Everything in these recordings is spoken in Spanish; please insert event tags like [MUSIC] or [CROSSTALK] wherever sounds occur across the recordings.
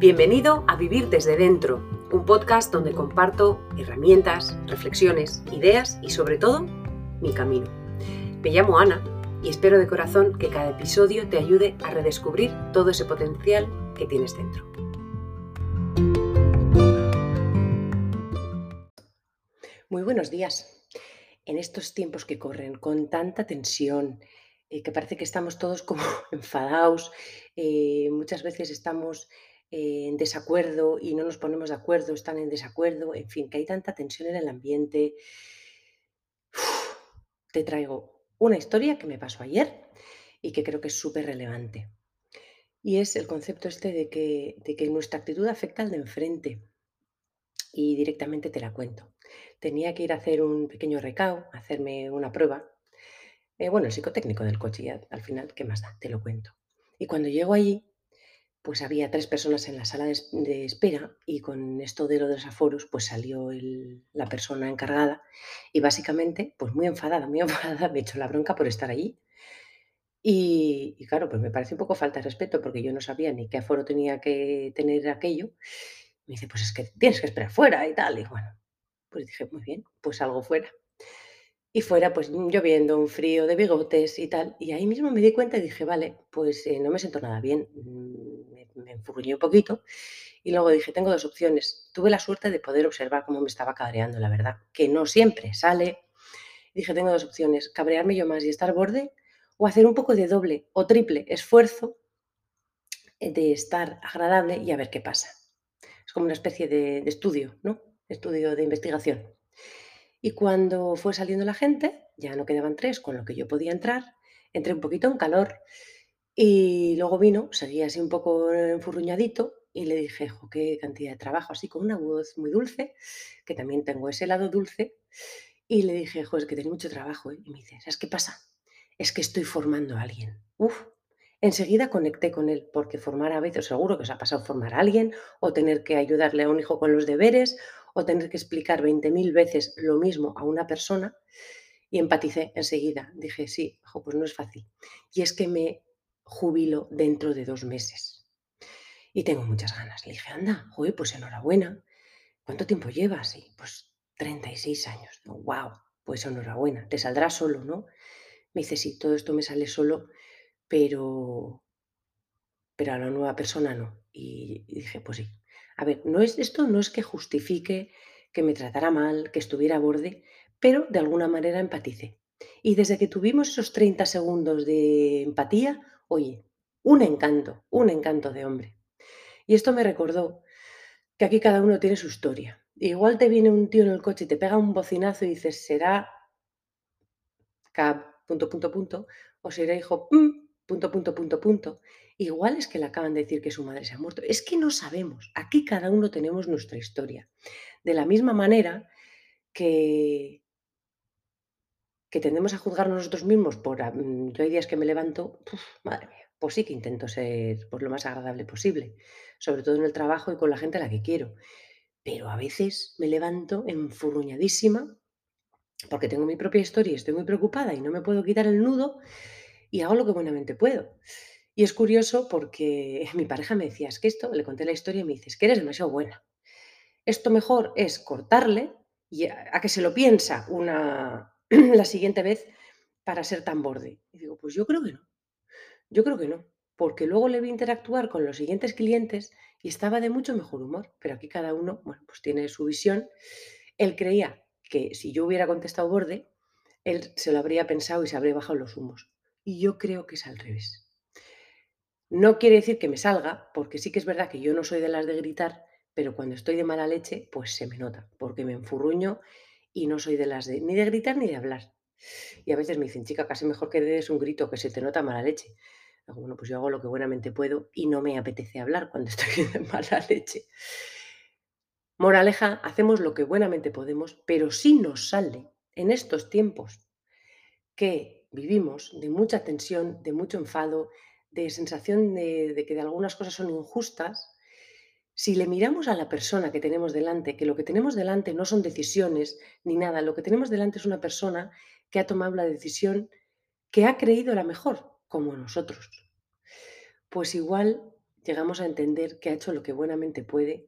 Bienvenido a Vivir desde Dentro, un podcast donde comparto herramientas, reflexiones, ideas y sobre todo mi camino. Me llamo Ana y espero de corazón que cada episodio te ayude a redescubrir todo ese potencial que tienes dentro. Muy buenos días. En estos tiempos que corren con tanta tensión, eh, que parece que estamos todos como [LAUGHS] enfadados, eh, muchas veces estamos en desacuerdo y no nos ponemos de acuerdo, están en desacuerdo, en fin, que hay tanta tensión en el ambiente. [SIGHS] te traigo una historia que me pasó ayer y que creo que es súper relevante. Y es el concepto este de que, de que nuestra actitud afecta al de enfrente. Y directamente te la cuento. Tenía que ir a hacer un pequeño recao, hacerme una prueba. Eh, bueno, el psicotécnico del coche, al final, ¿qué más da? Te lo cuento. Y cuando llego allí, pues había tres personas en la sala de, espera y con esto de de los aforos, pues salió la persona encargada y básicamente, pues muy enfadada, muy [LAUGHS] enfadada, me echó la bronca por estar allí. Y, y, claro, pues me parece un poco falta de respeto porque yo no sabía ni qué aforo tenía que tener aquello. Me dice, pues es que tienes que esperar fuera y tal. Y bueno, pues dije, muy bien, pues salgo fuera. Y fuera, pues lloviendo, un frío de bigotes y tal. Y ahí mismo me di cuenta y dije, vale, pues eh, no me siento nada bien. Mm, me, me enfurruñé un poquito. Y luego dije, tengo dos opciones. Tuve la suerte de poder observar cómo me estaba cabreando, la verdad, que no siempre sale. Dije, tengo dos opciones, cabrearme yo más y estar borde, o hacer un poco de doble o triple esfuerzo de estar agradable y a ver qué pasa. Es como una especie de estudio, ¿no? Estudio de investigación. Y cuando fue saliendo la gente, ya no quedaban tres con lo que yo podía entrar, entré un poquito en calor y luego vino, seguía así un poco enfurruñadito y le dije, jo, qué cantidad de trabajo, así con una voz muy dulce, que también tengo ese lado dulce, y le dije, jo, es que tengo mucho trabajo. ¿eh? Y me dice, ¿sabes qué pasa? Es que estoy formando a alguien. Uf, enseguida conecté con él, porque formar a veces, seguro que os ha pasado formar a alguien, o tener que ayudarle a un hijo con los deberes, o tener que explicar 20.000 veces lo mismo a una persona y empaticé enseguida. Dije, sí, pues no es fácil. Y es que me jubilo dentro de dos meses. Y tengo muchas ganas. Le dije, anda, joder, pues enhorabuena. ¿Cuánto tiempo llevas? Y pues 36 años. wow, pues enhorabuena. Te saldrá solo, ¿no? Me dice, sí, todo esto me sale solo, pero, pero a la nueva persona no. Y, y dije, pues sí, a ver, no es, esto no es que justifique que me tratara mal, que estuviera a borde, pero de alguna manera empatice. Y desde que tuvimos esos 30 segundos de empatía, oye, un encanto, un encanto de hombre. Y esto me recordó que aquí cada uno tiene su historia. Igual te viene un tío en el coche y te pega un bocinazo y dices, será K, punto, punto, punto, o será hijo, punto, punto, punto, punto. Igual es que le acaban de decir que su madre se ha muerto. Es que no sabemos. Aquí cada uno tenemos nuestra historia. De la misma manera que, que tendemos a juzgarnos nosotros mismos por... Mm, yo hay días que me levanto, madre mía, pues sí que intento ser pues, lo más agradable posible, sobre todo en el trabajo y con la gente a la que quiero. Pero a veces me levanto enfurruñadísima porque tengo mi propia historia estoy muy preocupada y no me puedo quitar el nudo y hago lo que buenamente puedo. Y es curioso porque [LAUGHS] mi pareja me decía, es que esto, le conté la historia y me dice, es que eres demasiado buena. Esto mejor es cortarle y a, que se lo piensa una, [CLEARS THROAT] la siguiente vez para ser tan borde. Y digo, pues yo creo que no. Yo creo que no. Porque luego le vi interactuar con los siguientes clientes y estaba de mucho mejor humor. Pero aquí cada uno, bueno, pues tiene su visión. Él creía que si yo hubiera contestado borde, él se lo habría pensado y se habría bajado los humos. Y yo creo que es al revés. No quiere decir que me salga, porque sí que es verdad que yo no soy de las de gritar, pero cuando estoy de mala leche, pues se me nota, porque me enfurruño y no soy de las de ni de gritar ni de hablar. Y a veces me dicen, chica, casi mejor que des un grito, que se te nota mala leche. bueno, pues yo hago lo que buenamente puedo y no me apetece hablar cuando [LAUGHS] estoy de mala leche. Moraleja, hacemos lo que buenamente podemos, pero si nos sale en estos tiempos que vivimos de mucha tensión, de mucho enfado, de sensación de, que de algunas cosas son injustas, si le miramos a la persona que tenemos delante, que lo que tenemos delante no son decisiones ni nada, lo que tenemos delante es una persona que ha tomado la decisión que ha creído la mejor, como nosotros. Pues igual llegamos a entender que ha hecho lo que buenamente puede,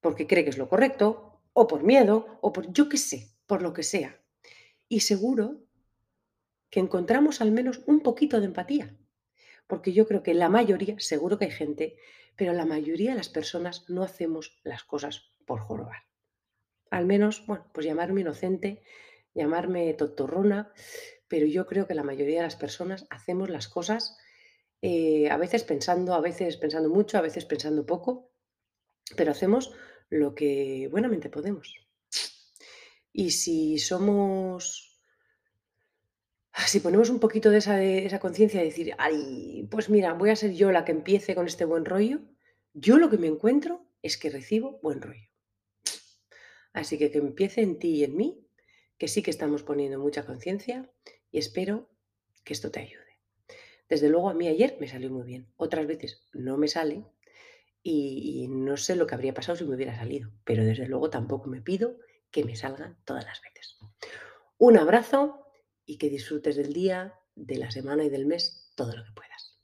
porque cree que es lo correcto, o por miedo, o por yo qué sé, por lo que sea. Y seguro que encontramos al menos un poquito de empatía, porque yo creo que la mayoría, seguro que hay gente, pero la mayoría de las personas no hacemos las cosas por jorobar. Al menos, bueno, pues llamarme inocente, llamarme tontorrona, pero yo creo que la mayoría de las personas hacemos las cosas, eh, a veces pensando, a veces pensando mucho, a veces pensando poco, pero hacemos lo que buenamente podemos. Y si somos si ponemos un poquito de esa de esa conciencia de decir: "Ay, pues mira, voy a ser yo la que empiece con este buen rollo", yo lo que me encuentro es que recibo buen rollo. Así que que empiece en ti y en mí, que sí que estamos poniendo mucha conciencia y espero que esto te ayude. Desde luego, a mí ayer me salió muy bien. Otras veces no me sale y y no sé lo que habría pasado si me hubiera salido, pero desde luego tampoco me pido que me salgan todas las veces. Un abrazo y que disfrutes del día, de la semana y del mes todo lo que puedas.